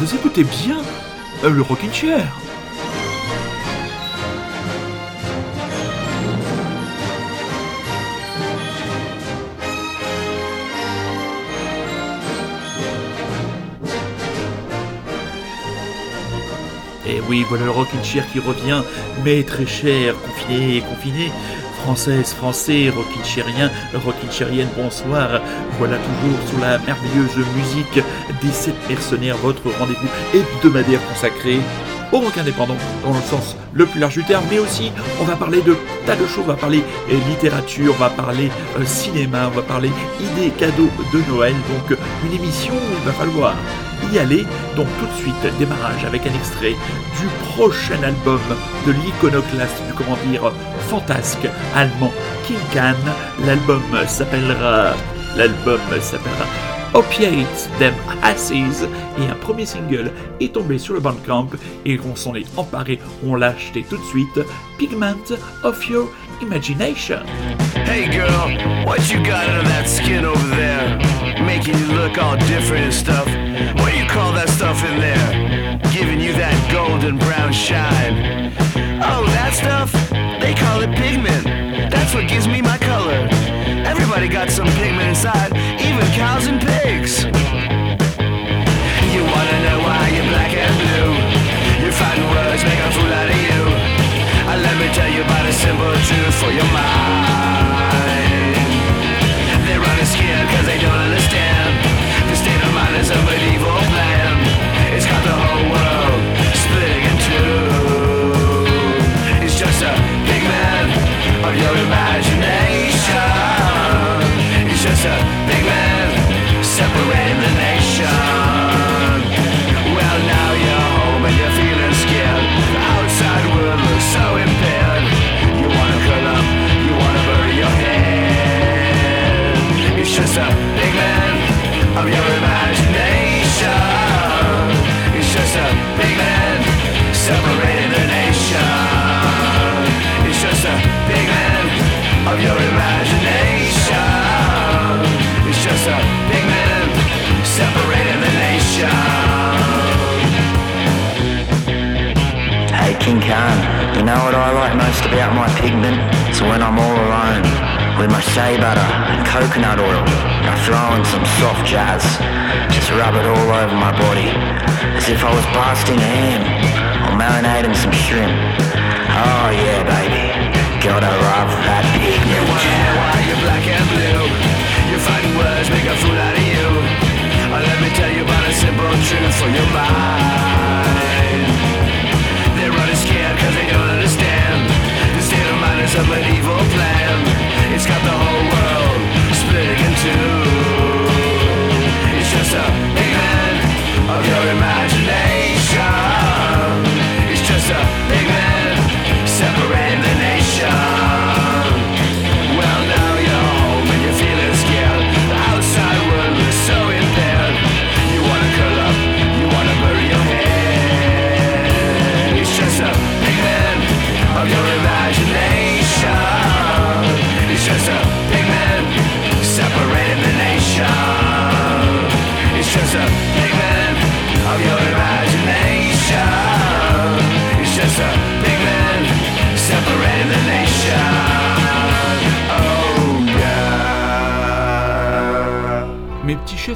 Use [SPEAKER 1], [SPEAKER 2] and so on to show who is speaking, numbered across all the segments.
[SPEAKER 1] vous écoutez bien le Rockin' Chair. Et oui, voilà le Rockin' Chair qui revient, mais très cher, confiné, confiné. Française, français, rockin' chérien, rockin' chérienne, bonsoir. Voilà toujours sous la merveilleuse musique des sept mercenaires, votre rendez-vous hebdomadaire consacré au rock indépendant dans le sens le plus large du terme, mais aussi on va parler de tas de choses, on va parler euh, littérature, on va parler euh, cinéma, on va parler idées, cadeaux de Noël, donc une émission où il va falloir y aller. Donc tout de suite, démarrage avec un extrait du prochain album de l'iconoclaste, du comment dire, fantasque allemand King Can. L'album s'appellera, l'album s'appellera Opiates Them Asses et un premier single est tombé sur le Bandcamp et on s'en est emparé, on l'a acheté tout de suite, Pigment of Your Imagination.
[SPEAKER 2] Hey girl, what you got under that skin over there? Making you look all different and stuff. What do you call that stuff in there? Giving you that golden brown shine. Oh, that stuff? They call it pigment. That's what gives me my color. Everybody got some pigment inside, even cows and pigs.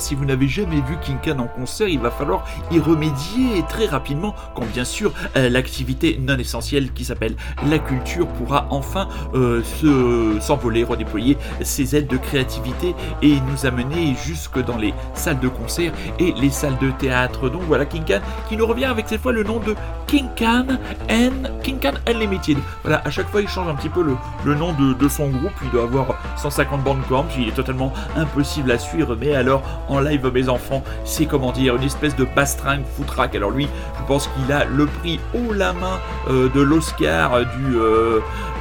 [SPEAKER 1] Si vous n'avez jamais vu King Khan en concert, il va falloir y remédier très rapidement quand bien sûr euh, l'activité non essentielle qui s'appelle la culture pourra enfin euh, se s'envoler, redéployer ses ailes de créativité et nous amener jusque dans les salles de concert et les salles de théâtre. Donc voilà King Khan qui nous revient avec cette fois le nom de King Khan and Unlimited. Voilà, à chaque fois il change un petit peu le, le nom de, de son groupe, il doit avoir 150 bandes corps, il est totalement impossible à suivre, mais alors en live mes enfants, c'est comment dire, une espèce de bastringue foutraque. Alors lui, je pense qu'il a le prix haut la main euh, de l'Oscar, euh, du euh,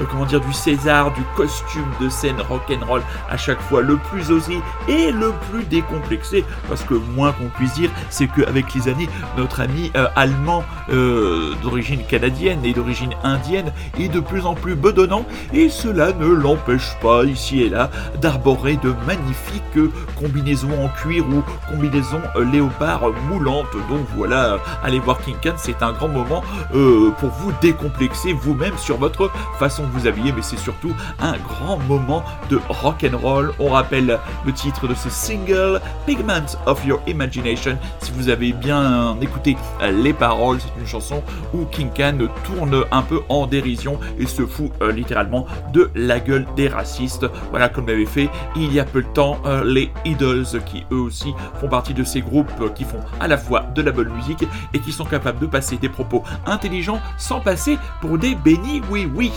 [SPEAKER 1] comment dire, du César, du costume de scène rock'n'roll à chaque fois le plus osé et le plus décomplexé, parce que moins qu'on puisse dire, c'est qu'avec les années, notre ami allemand d'origine canadienne et d'origine indienne est de plus en plus bedonnant, et cela ne l'empêche pas ici et là d'arborer de magnifiques combinaisons
[SPEAKER 3] en cuir ou combinaison léopard moulante. Donc voilà, allez voir King Khan, c'est un grand moment pour vous décomplexer vous-même sur votre façon de vous habiller, mais c'est surtout un grand moment de rock and roll. On rappelle le titre de ce single, Pigment of Your Imagination. Si vous avez bien écouté les paroles, c'est une chanson où King Khan tourne un peu en dérision et se fout euh, littéralement de la gueule des racistes. Voilà comme avait fait il y a peu de temps euh, les Idols qui eux font partie de ces groupes qui font à la fois de la bonne musique et qui sont capables de passer des propos intelligents sans passer pour des bénis oui oui.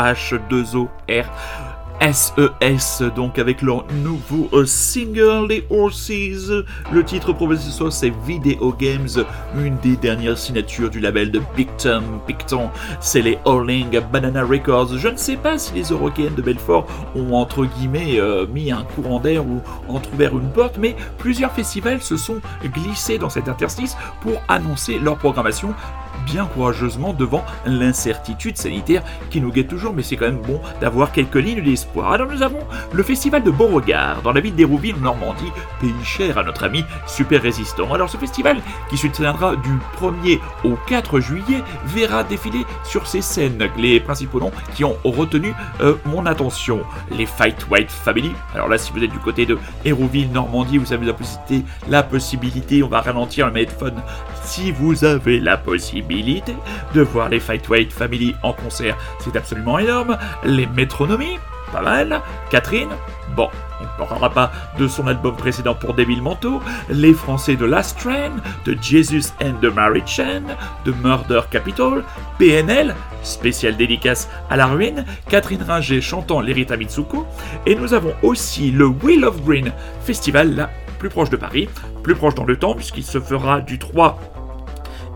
[SPEAKER 1] H2OR. SES, donc avec leur nouveau euh, single, les Horses. Le titre proposé ce soir, c'est Video Games, une des dernières signatures du label de Picton. Picton, c'est les Orling Banana Records. Je ne sais pas si les Européennes de Belfort ont entre guillemets euh, mis un courant d'air ou entrouvert une porte, mais plusieurs festivals se sont glissés dans cet interstice pour annoncer leur programmation bien courageusement devant l'incertitude sanitaire qui nous guette toujours, mais c'est quand même bon d'avoir quelques lignes d'espoir. Alors nous avons le festival de Beauregard dans la ville d'Hérouville Normandie, pays cher à notre ami super résistant. Alors ce festival qui se tiendra du 1er au 4 juillet verra défiler sur ces scènes les principaux noms qui ont retenu euh, mon attention. Les Fight White Family. Alors là si vous êtes du côté de Hérouville, Normandie, vous avez la possibilité, la possibilité, on va ralentir le mégaphone si vous avez la possibilité de voir les Fightweight Family en concert, c'est absolument énorme. Les métronomies, pas mal. Catherine, bon, on ne parlera pas de son album précédent pour Devil Manteau. Les Français de Last Train, de Jesus and the Mary Chain, de Murder Capital, PNL, spécial dédicace à la ruine, Catherine Ringer chantant l'Erita Mitsuko, et nous avons aussi le Wheel of Green Festival, là, plus proche de Paris, plus proche dans le temps, puisqu'il se fera du 3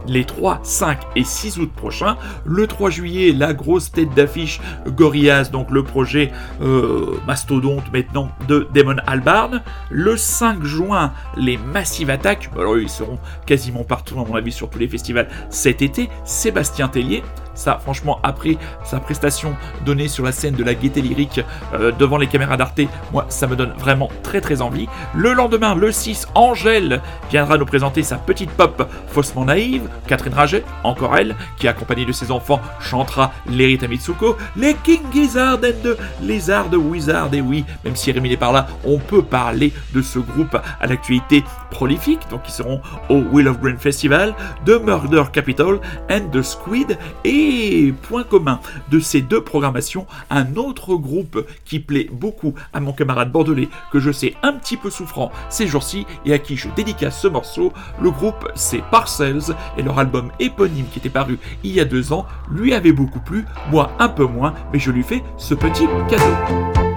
[SPEAKER 1] les 3, 5 et 6 août prochains. Le 3 juillet, la grosse tête d'affiche Gorillaz, donc le projet euh, mastodonte maintenant de Damon Albarn. Le 5 juin, les Massive Attack, alors ils seront quasiment partout à mon avis sur tous les festivals cet été. Sébastien Tellier, ça, franchement, après sa prestation donnée sur la scène de la gaieté lyrique euh, devant les caméras d'Arte, moi, ça me donne vraiment très très envie. Le lendemain, le 6, Angèle viendra nous présenter sa petite pop faussement naïve. Catherine Raget, encore elle, qui accompagnée de ses enfants chantera l'Erita Mitsuko, les King Gizzard and the Lizard Wizard. Et oui, même si Rémi est par là, on peut parler de ce groupe à l'actualité prolifique, donc ils seront au Will of Green Festival, de Murder Capital and the Squid et Et point commun de ces deux programmations, un autre groupe qui plaît beaucoup à mon camarade bordelais, que je sais un petit peu souffrant ces jours-ci et à qui je dédicace ce morceau. Le groupe, c'est Parcells et leur album éponyme qui était paru il y a deux ans lui avait beaucoup plu, moi un peu moins, mais je lui fais ce petit cadeau.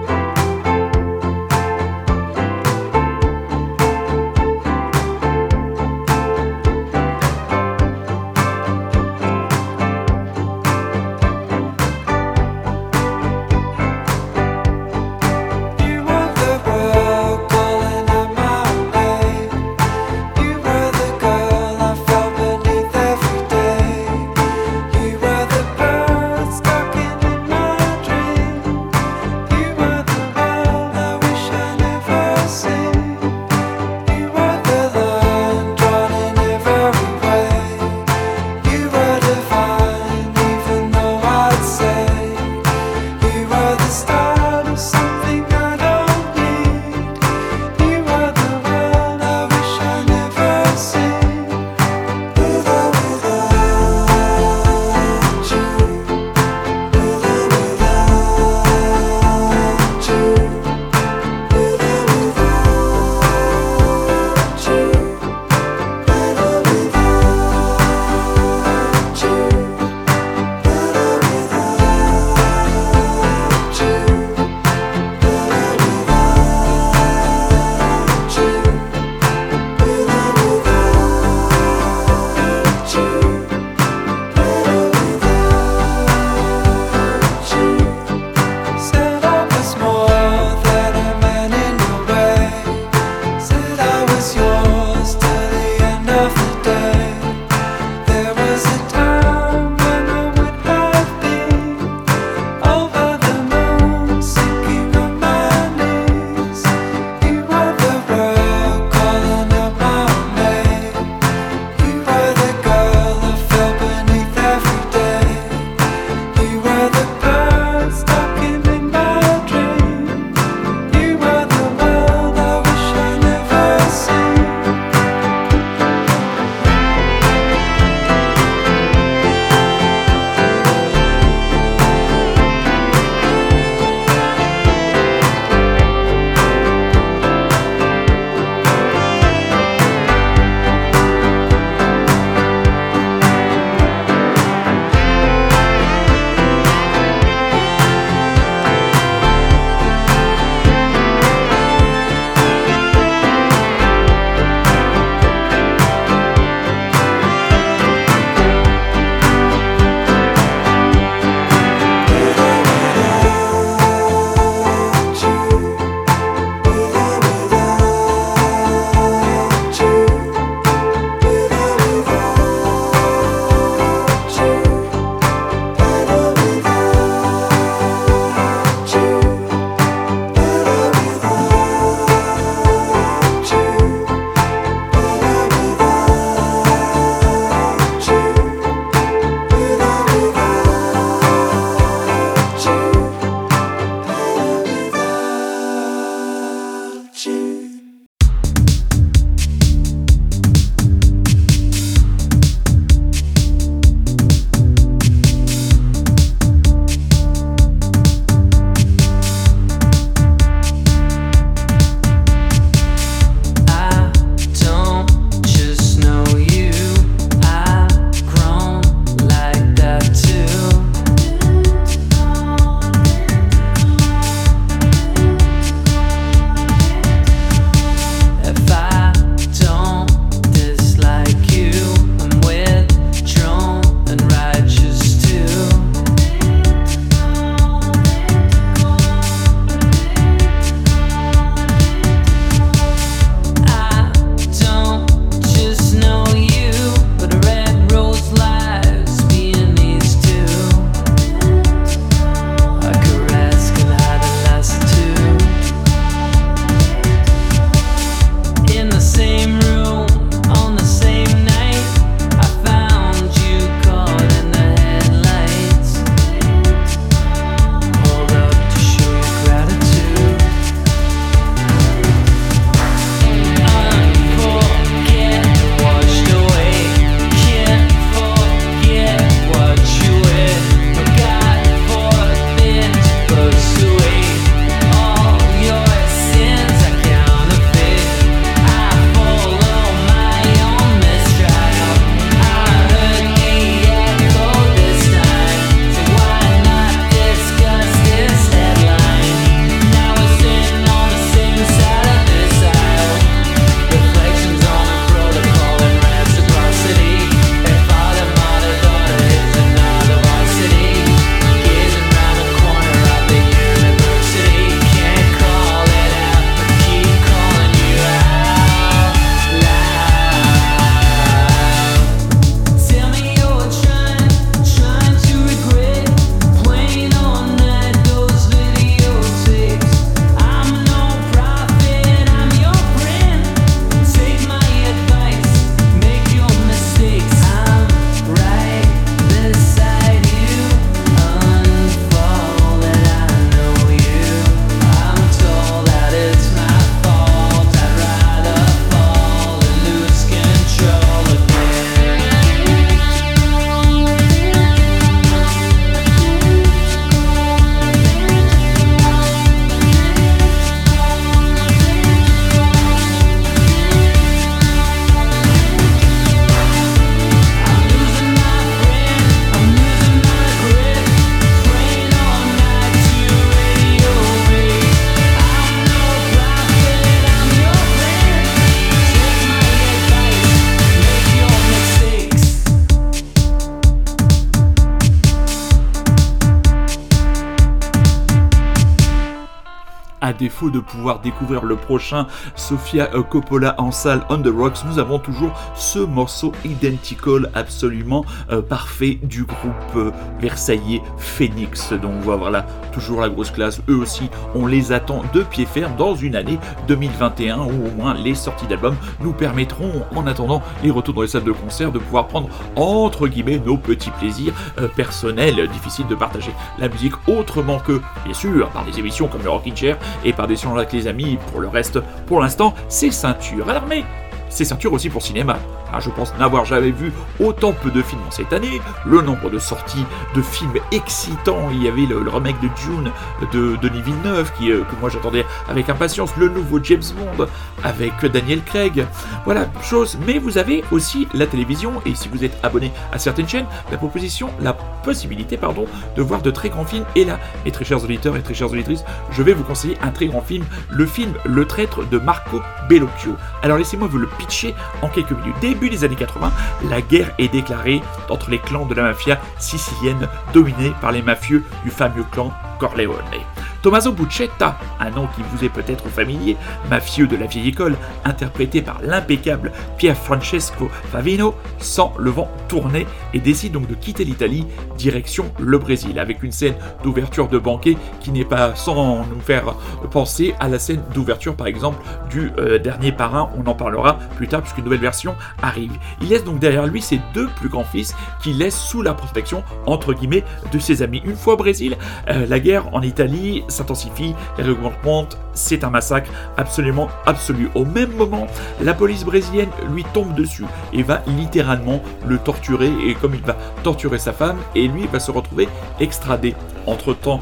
[SPEAKER 1] Défaut de pouvoir découvrir le prochain Sofia Coppola en salle On the Rocks, nous avons toujours ce morceau identical absolument parfait du groupe versaillais Phoenix. Donc voilà, toujours la grosse classe. Eux aussi, on les attend de pied ferme dans une année 2021 où au moins les sorties d'albums nous permettront, en attendant les retours dans les salles de concert, de pouvoir prendre entre guillemets nos petits plaisirs euh, personnels. Difficile de partager la musique autrement que, bien sûr, par des émissions comme le Rocking Chair et par des sons avec les amis. Pour le reste, pour l'instant, c'est ceinture. Alors mais c'est ceinture aussi pour cinéma. Ah, je pense n'avoir jamais vu autant peu de films en cette année. Le nombre de sorties de films excitants. Il y avait le, remake de Dune de Denis Villeneuve qui, euh, que moi j'attendais avec impatience. Le nouveau James Bond avec Daniel Craig. Voilà, chose. Mais vous avez aussi la télévision et si vous êtes abonné à certaines chaînes, la proposition, la possibilité, pardon, de voir de très grands films. Et là, mes très chers auditeurs et très chères auditrices, je vais vous conseiller un très grand film, le film Le Traître de Marco Bellocchio. Alors laissez-moi vous le pitcher en quelques minutes. Début des années 80, la guerre est déclarée entre les clans de la mafia sicilienne dominés par les mafieux du fameux clan Corleone. Tommaso Buccetta, un nom qui vous est peut-être familier, mafieux de la vieille école, interprété par l'impeccable Pier Francesco Favino, sent le vent tourner et décide donc de quitter l'Italie, direction le Brésil, avec une scène d'ouverture de banquet qui n'est pas sans nous faire penser à la scène d'ouverture par exemple du euh, dernier parrain, on en parlera plus tard puisqu'une nouvelle version arrive. Il laisse donc derrière lui ses deux plus grands fils qu'il laisse sous la protection entre guillemets de ses amis. Une fois au Brésil, euh, la guerre en Italie s'intensifie, les montent, c'est un massacre absolument absolu. Au même moment, la police brésilienne lui tombe dessus et va littéralement le torturer et comme il va torturer sa femme et lui va se retrouver extradé. Entre-temps,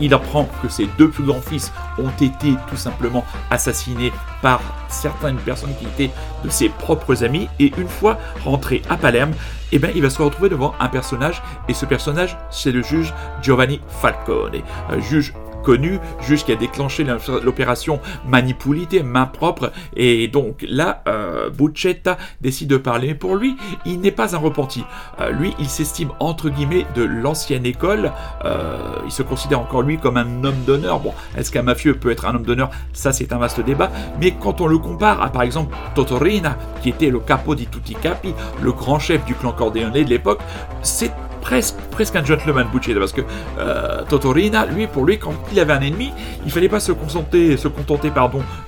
[SPEAKER 1] il apprend que ses deux plus grands fils ont été tout simplement assassinés par certaines personnes qui étaient de ses propres amis. Et une fois rentré à Palerme, eh ben, il va se retrouver devant un personnage. Et ce personnage, c'est le juge Giovanni Falcone. Un juge connu, juge qui a déclenché l'opération Manipulité, main propre, et donc là, euh, Buccetta décide de parler. Mais pour lui, il n'est pas un repenti. Euh, lui, il s'estime entre guillemets de l'ancienne école. Euh, il se considère encore lui comme un homme d'honneur. Bon, est-ce qu'un mafieux peut être un homme d'honneur? Ça, c'est un vaste débat. Mais quand on le compare à, par exemple, Totorina, qui était le capo di tutti capi, le grand chef du clan Corleone de l'époque, c'est presque, presque un gentleman Buccetta, parce que euh, Totorina, lui, pour lui, quand il avait un ennemi, il fallait pas se contenter,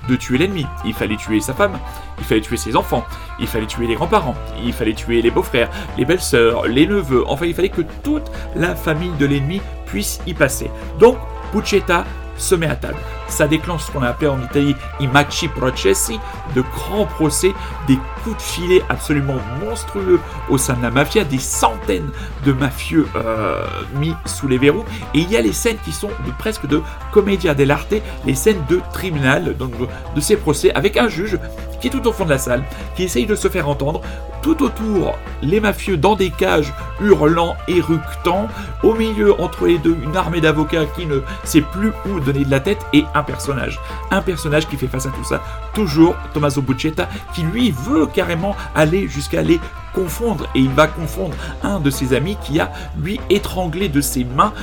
[SPEAKER 1] de tuer l'ennemi. Il fallait tuer sa femme, il fallait tuer ses enfants, il fallait tuer les grands-parents, il fallait tuer les beaux-frères, les belles-sœurs, les neveux. Enfin, il fallait que toute la famille de l'ennemi puisse y passer. Donc, Buccetta se met à table. Ça déclenche ce qu'on a appelé en Italie i machi processi, de grands procès, des coups de filet absolument monstrueux au sein de la mafia, des centaines de mafieux euh, mis sous les verrous. Et il y a les scènes qui sont de, presque de commedia dell'arte, les scènes de tribunal, donc de ces procès, avec un juge qui est tout au fond de la salle, qui essaye de se faire entendre. Tout autour, les mafieux dans des cages, hurlant, éructant. Au milieu, entre les deux, une armée d'avocats qui ne sait plus où donner de la tête et un personnage. Un personnage qui fait face à tout ça. Toujours Tommaso Buccetta, qui lui veut carrément aller jusqu'à aller confondre et il va confondre un de ses amis qui a lui étranglé de ses mains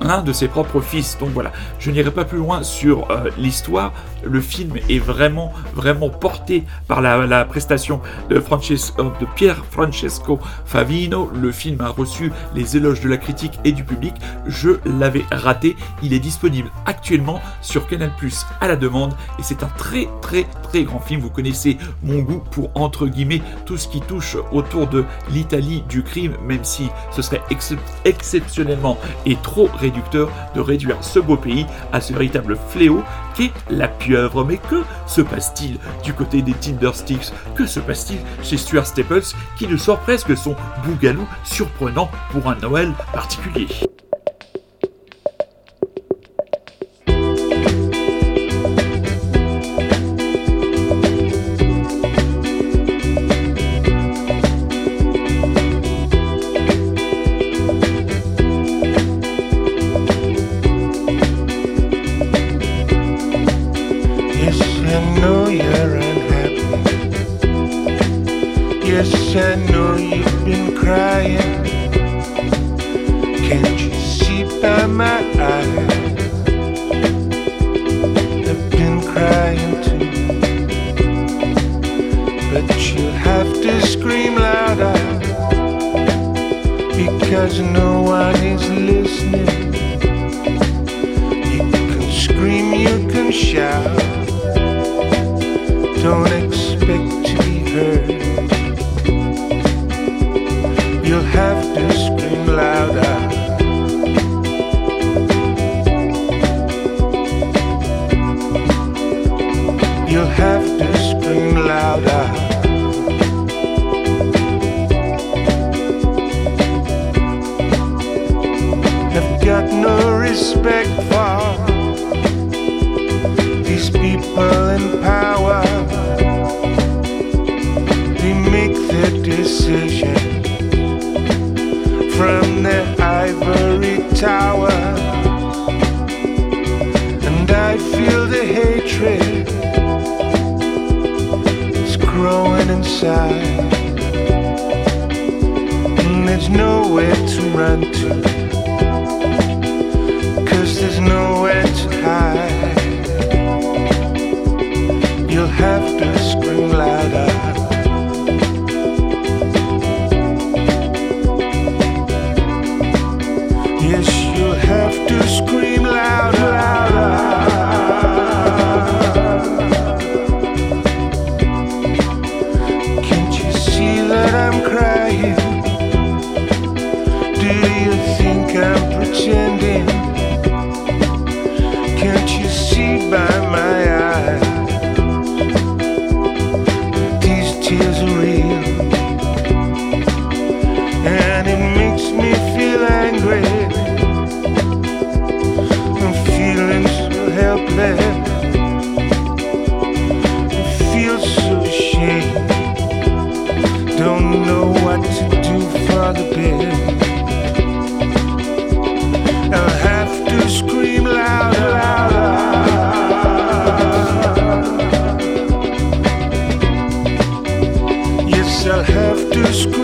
[SPEAKER 1] un de ses propres fils. Donc voilà, je n'irai pas plus loin sur euh, l'histoire. Le film est vraiment vraiment porté par la, prestation de, Francesco, de Pier Francesco Favino. Le film a reçu les éloges de la critique et du public. Je l'avais raté. Il est disponible actuellement sur Canal Plus à la demande et c'est un très très très grand film. Vous connaissez mon goût pour entre guillemets tout ce qui touche autour de l'Italie du crime, même si ce serait exceptionnellement et trop réducteur de réduire ce beau pays à ce véritable fléau qu'est la pieuvre. Mais que se passe-t-il du côté des Tindersticks Que se passe-t-il chez Stuart Staples qui nous sort presque son bougalou surprenant pour un Noël particulier?
[SPEAKER 4] aşkı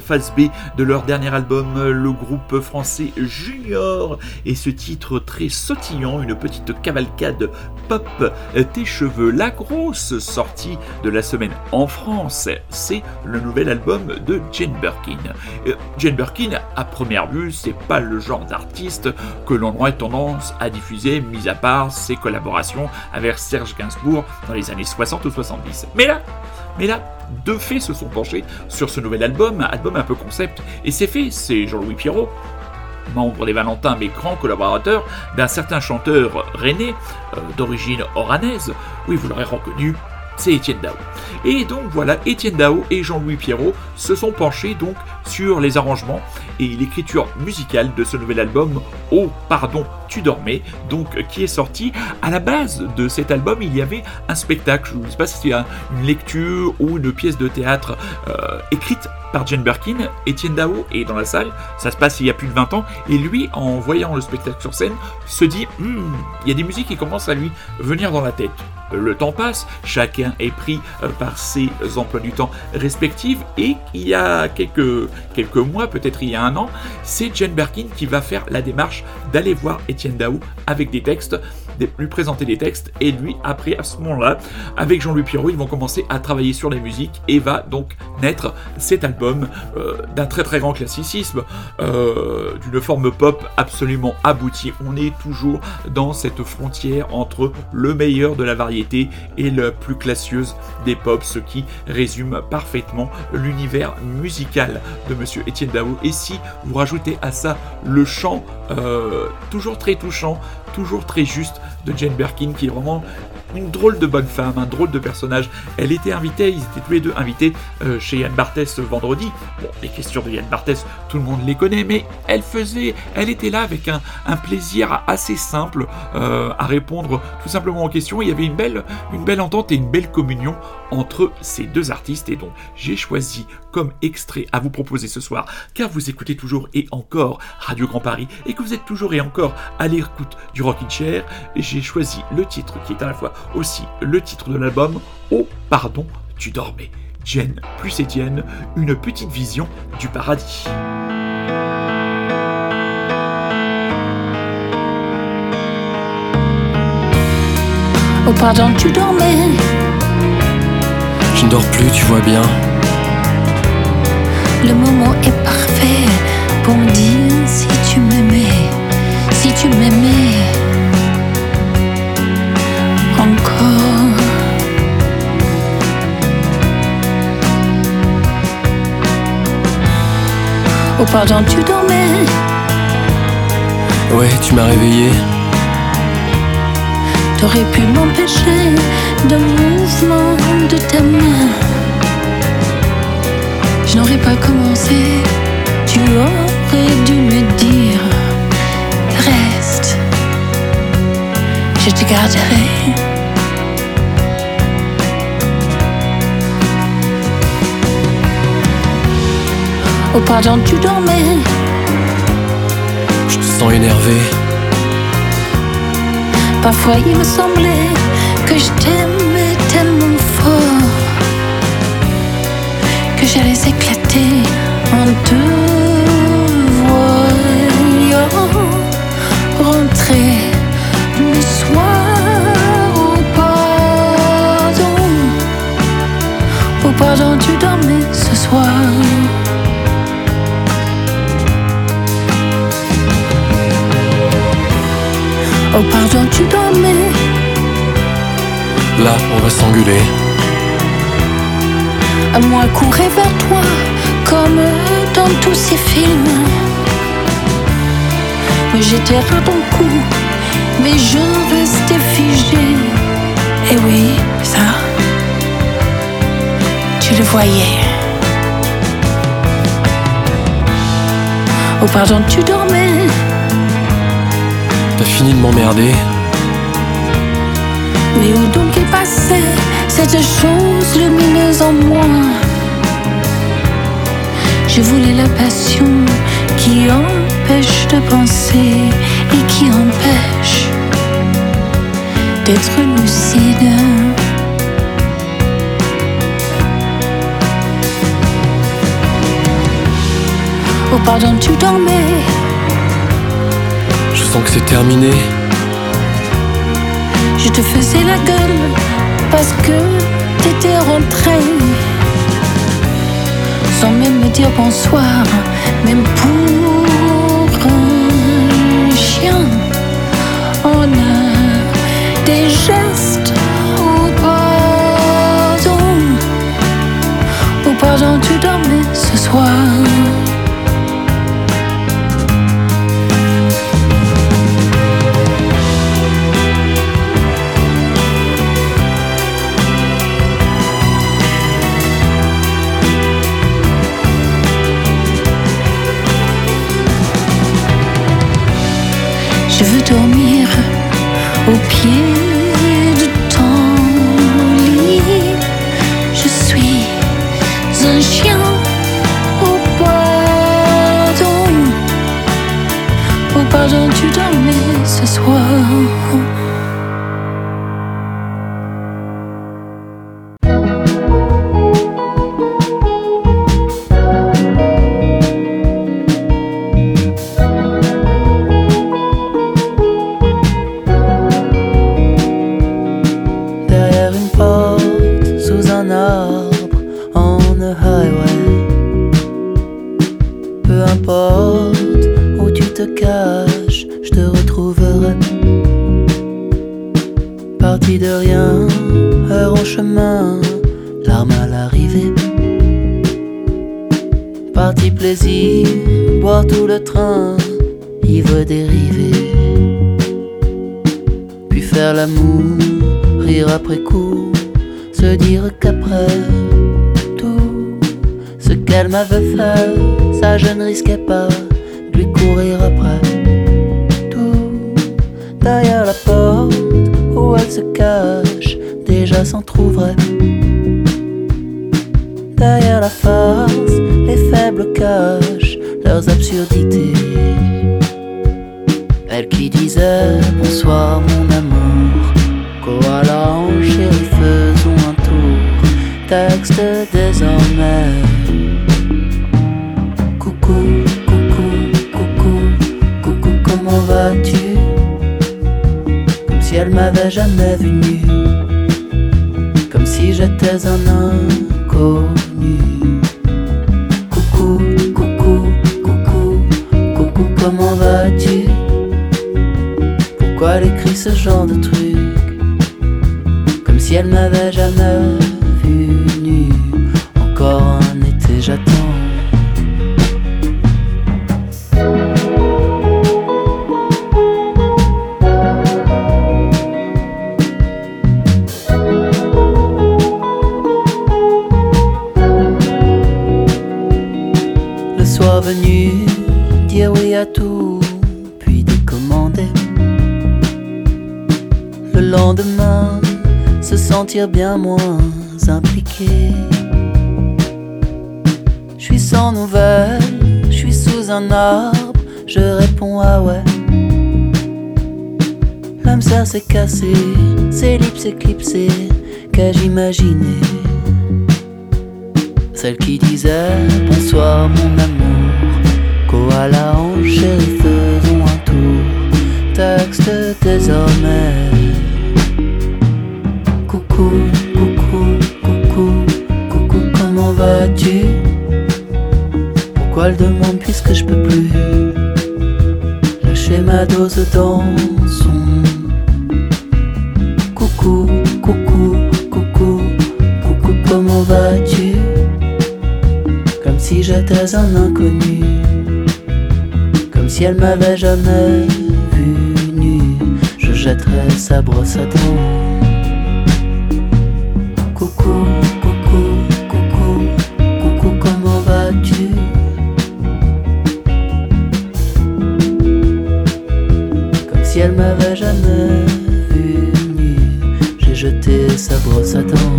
[SPEAKER 1] face B de leur dernier album, le groupe français Junior. Et ce titre très sautillant, une petite cavalcade pop, tes cheveux, la grosse sortie de la semaine en France, c'est le nouvel album de Jane Birkin. Euh, Jane Birkin, à première vue, c'est pas le genre d'artiste que l'on aurait tendance à diffuser, mis à part ses collaborations avec Serge Gainsbourg dans les années 60 ou 70. Mais là, mais là, deux faits se sont penchés sur ce nouvel album, album un peu concept, et c'est fait, c'est Jean-Louis Pierrot, membre des Valentins mais grand collaborateur d'un certain chanteur René, euh, d'origine oranaise, oui vous l'aurez reconnu, c'est Étienne Dao. Et donc voilà, Étienne Dao et Jean-Louis Pierrot se sont penchés donc sur les arrangements et l'écriture musicale de ce nouvel album Oh pardon, tu dormais, donc qui est sorti. À la base de cet album, il y avait un spectacle, je ne sais pas si c'était une lecture ou une pièce de théâtre euh, écrite par Jane Birkin. Étienne Dao est dans la salle, ça se passe il y a plus de 20 ans, et lui, en voyant le spectacle sur scène, se dit hmm, il y a des musiques qui commencent à lui venir dans la tête. Le temps passe, chacun est pris euh, par ses emplois du temps respectifs, et il y a quelques, quelques mois, peut-être il y a un an, c'est Jane Birkin qui va faire la démarche d'aller voir Étienne Dao avec des textes lui présenter des textes et lui après à ce moment-là avec Jean-Louis Pierrot ils vont commencer à travailler sur la musique et va donc naître cet album euh, d'un très très grand classicisme euh, d'une forme pop absolument aboutie. On est toujours dans cette frontière entre le meilleur de la variété et la plus classieuse des pop ce qui résume parfaitement l'univers musical de monsieur Étienne Dao. Et si vous rajoutez à ça le chant euh, toujours très touchant toujours très juste de Jane Birkin, qui est vraiment une drôle de bonne femme, un drôle de personnage. Elle était invitée, ils étaient tous les deux invités euh, chez Yann Barthès vendredi. Bon, les questions de Yann Barthès, tout le monde les connaît, mais elle faisait, elle était là avec un, plaisir assez simple euh, à répondre tout simplement aux questions. Il y avait une belle entente et une belle communion entre ces deux artistes, et donc j'ai choisi comme extrait à vous proposer ce soir, car vous écoutez toujours et encore Radio Grand Paris, et que vous êtes toujours et encore à l'écoute du Rockin' Chair, j'ai choisi le titre qui est à la fois aussi le titre de l'album Oh pardon, tu dormais. Jen plus Étienne, une petite vision du paradis.
[SPEAKER 5] Oh pardon, tu dormais
[SPEAKER 6] dors plus, tu vois bien.
[SPEAKER 5] Le moment est parfait pour me dire si tu m'aimais, si tu m'aimais encore. Oh pardon, tu dormais.
[SPEAKER 6] Ouais, tu m'as réveillé.
[SPEAKER 5] T'aurais pu m'empêcher de mouvement de ta main. Je n'aurais pas commencé. Tu aurais dû me dire reste. Je te garderai. Oh pardon, tu dormais.
[SPEAKER 6] Je te sens énervé.
[SPEAKER 5] Parfois il me semblait que je t'aimais tellement fort que j'allais éclater Moi courir vers toi comme dans tous ces films. Mais j'étais à ton cou, mais je restais figé. Et oui, ça, tu le voyais. Oh pardon, tu dormais.
[SPEAKER 6] T'as fini de m'emmerder.
[SPEAKER 5] Mais où donc cette chose lumineuse en moi Je voulais la passion qui empêche de penser et qui empêche d'être lucide. Oh pardon, tu dormais.
[SPEAKER 6] Je sens que c'est terminé.
[SPEAKER 5] Je te faisais la gueule parce que t'étais rentré. Sans même me dire bonsoir, même pour un chien. On a des gestes Oh pardon Oh pardon, tu dormais ce soir Je veux
[SPEAKER 7] si elle m'avait jamais vu nu. Comme si j'étais un inconnu. Coucou, coucou, coucou, coucou, comment vas-tu? Pourquoi elle écrit ce genre de truc? Comme si elle m'avait jamais vu nu Encore un sentir bien moins impliqué. Je suis sans nouvelles, je suis sous un arbre, je réponds ah ouais. L'âme sœur s'est cassée, ses lips éclipsés, qu'ai-je imaginé? Si elle m'avait jamais vu j'ai jeté sa brosse à dents.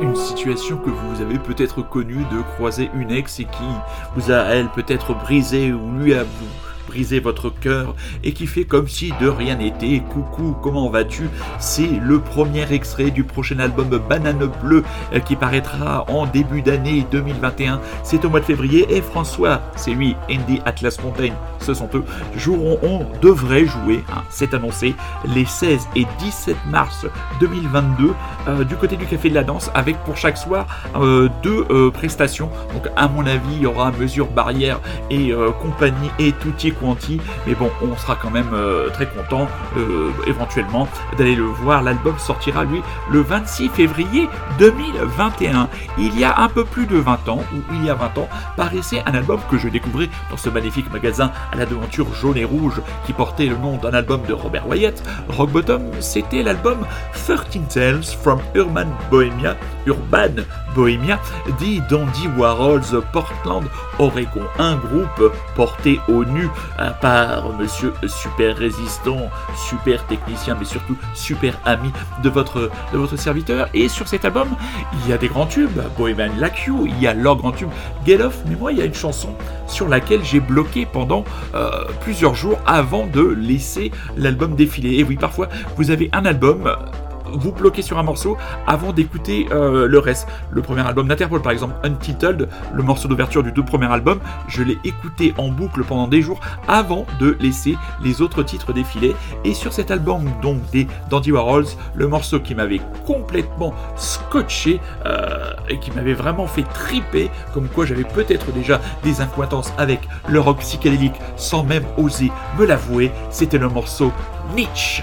[SPEAKER 1] Une situation que vous avez peut-être connue de croiser une ex et qui vous a, elle, peut-être brisé ou lui a vous brisé votre cœur et qui fait comme si de rien n'était. Coucou, comment vas-tu? C'est le premier extrait du prochain album Banane Bleue euh, qui paraîtra en début d'année 2021. C'est au mois de février et François, c'est lui, Andy Atlas Mountain, ce sont eux, joueront, on devrait jouer, hein, c'est annoncé, les 16 et 17 mars 2022 euh, du côté du Café de la Danse avec pour chaque soir euh, deux prestations. Donc à mon avis, il y aura mesure barrière et compagnie et Mais bon, on sera quand même euh, très content euh, éventuellement d'aller le voir. L'album sortira lui le 26 février 2021. Il y a un peu plus de 20 ans, ou il y a 20 ans, paraissait un album que je découvrais dans ce magnifique magasin à la devanture jaune et rouge qui portait le nom d'un album de Robert Wyatt. Rock Bottom, c'était l'album 13 Tales from Urban Bohemia, Urban Bohemia, dit d'Andy Warhols Portland, Oregon. Un groupe porté au nu par monsieur super résistant, super technicien, mais surtout super ami de votre, serviteur. Et sur cet album, il y a des grands tubes, Bohemian Like il y a leur grand tube Get Off, mais moi il y a une chanson sur laquelle j'ai bloqué pendant euh, plusieurs jours avant de laisser l'album défiler. Et oui, parfois vous avez un album vous bloquez sur un morceau avant d'écouter euh, le reste. Le premier album d'Interpol, par exemple, Untitled, le morceau d'ouverture du tout premier album, je l'ai écouté en boucle pendant des jours avant de laisser les autres titres défiler. Et sur cet album, donc des d'Andy Warhols, le morceau qui m'avait complètement scotché euh, et qui m'avait vraiment fait triper, comme quoi j'avais peut-être déjà des incointances avec le rock psychédélique sans même oser me l'avouer, c'était le morceau Nietzsche.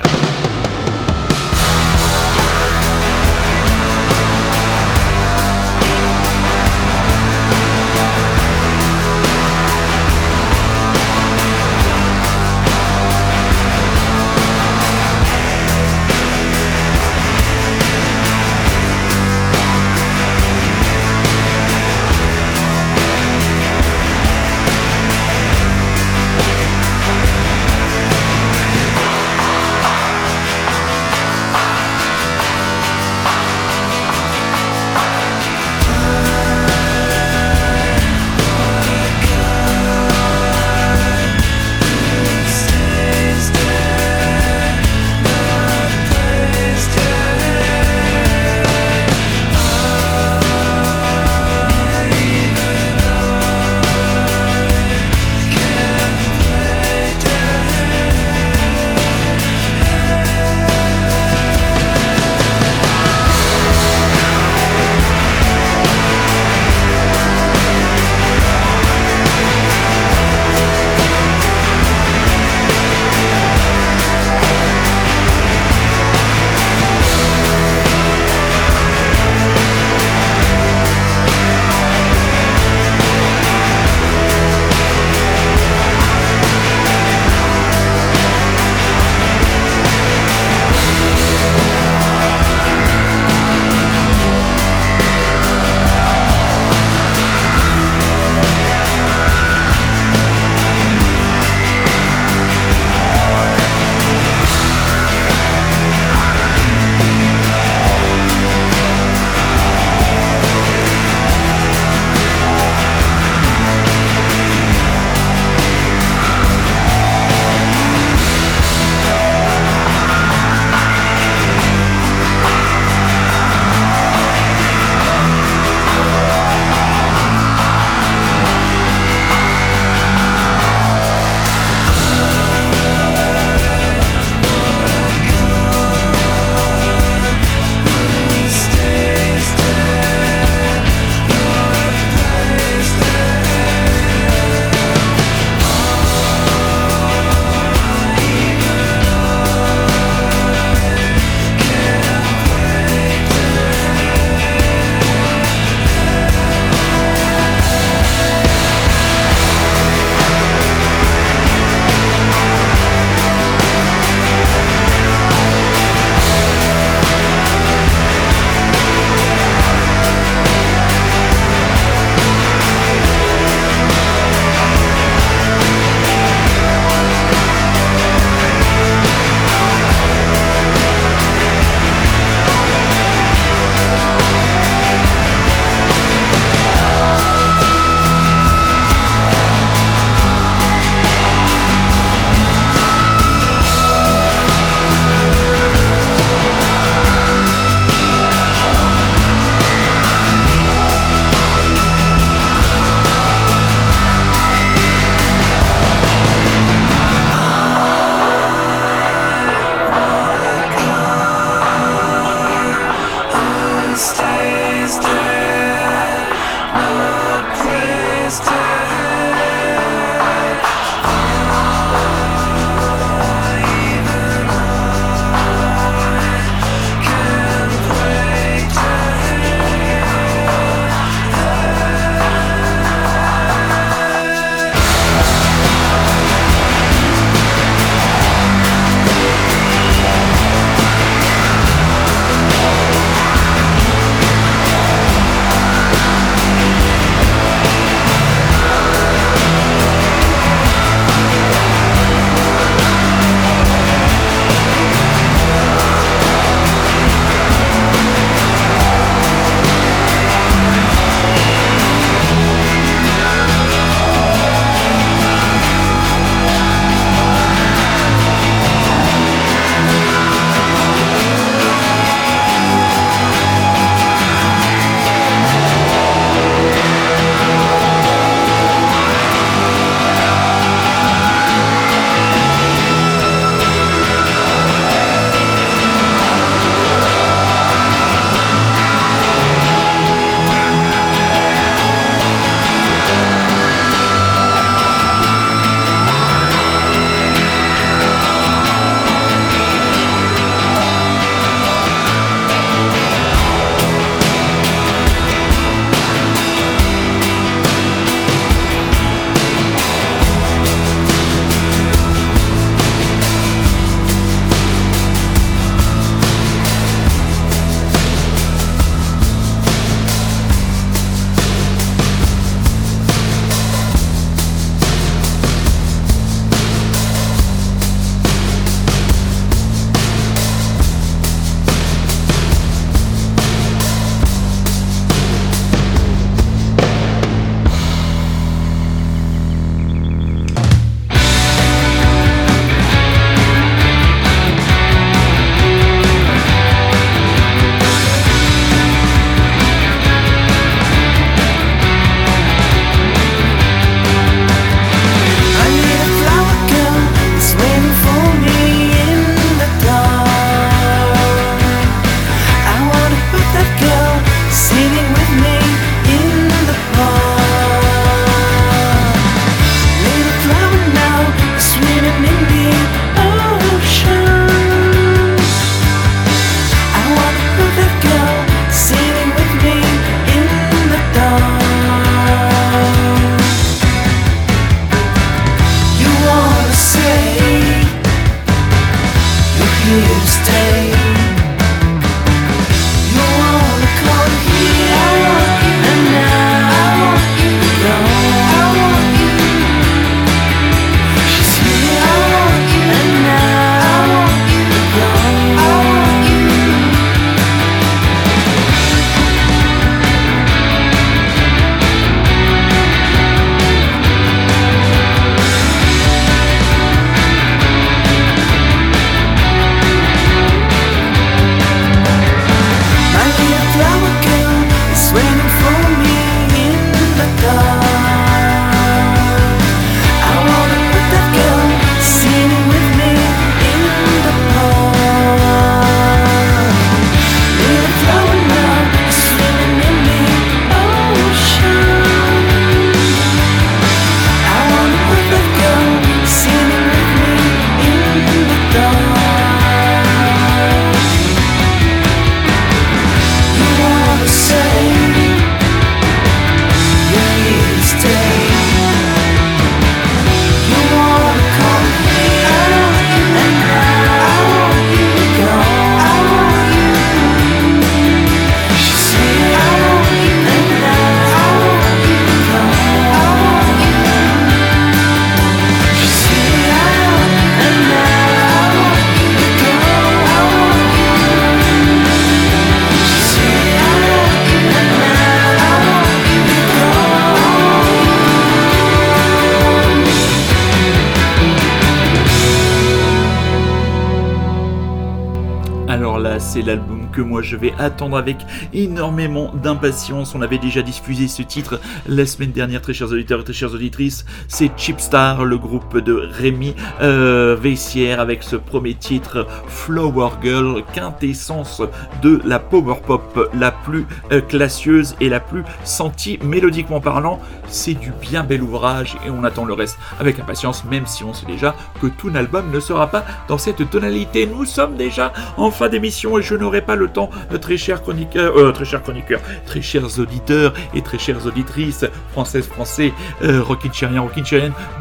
[SPEAKER 1] C'est l'album que moi je vais attendre avec énormément d'impatience. On avait déjà diffusé ce titre la semaine dernière, très chers auditeurs et très chères auditrices. C'est Chipstar, le groupe de Rémi euh, Veissière, avec ce premier titre Flower Girl, quintessence de la power pop la plus euh, classieuse et la plus sentie mélodiquement parlant. C'est du bien bel ouvrage et on attend le reste avec impatience, même si on sait déjà que tout l'album ne sera pas dans cette tonalité. Nous sommes déjà en fin d'émission et je n'aurai pas le temps, euh, très chers chroniqueurs, euh, très chers chroniqueurs, très chers auditeurs et très chères auditrices françaises, français, euh, rockin'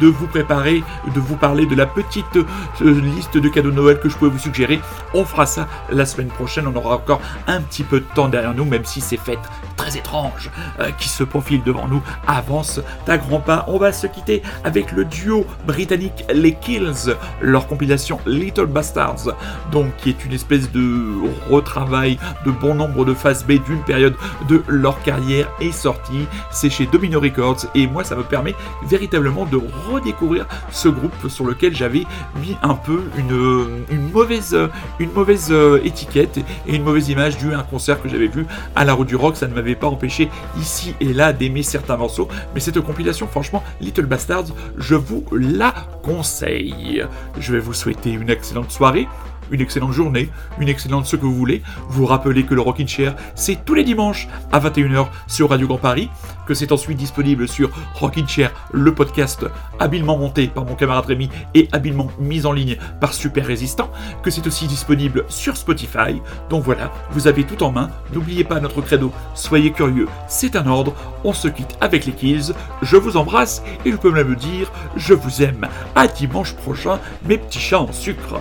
[SPEAKER 1] de vous préparer, de vous parler de la petite euh, liste de cadeaux de Noël que je pouvais vous suggérer. On fera ça la semaine prochaine. On aura encore un petit peu de temps derrière nous, même si ces fêtes très étranges qui se profilent devant nous avancent à grands pas. On va se quitter avec le duo britannique Les Kills, leur compilation Little Bastards, donc qui est une espèce de retravail de bon nombre de phases B d'une période de leur carrière est sortie. C'est chez Domino Records et moi ça me permet véritablement de redécouvrir ce groupe sur lequel j'avais mis un peu une, mauvaise, une mauvaise euh, étiquette et une mauvaise image dû à un concert que j'avais vu à la rue du rock. Ça ne m'avait pas empêché ici et là d'aimer certains morceaux, mais cette compilation, franchement, Little Bastards, je vous la conseille. Je vais vous souhaiter une excellente soirée une excellente journée, une excellente ce que vous voulez. Vous rappelez que le Rockin' Chair, c'est tous les dimanches à 21h sur Radio Grand Paris, que c'est ensuite disponible sur Rockin' Chair, le podcast habilement monté par mon camarade Rémi et habilement mis en ligne par Super Résistant, que c'est aussi disponible sur Spotify. Donc voilà, vous avez tout en main. N'oubliez pas notre credo, soyez curieux, c'est un ordre. On se quitte avec les kills. Je vous embrasse et je peux même dire, je vous aime. À dimanche prochain, mes petits chats en sucre.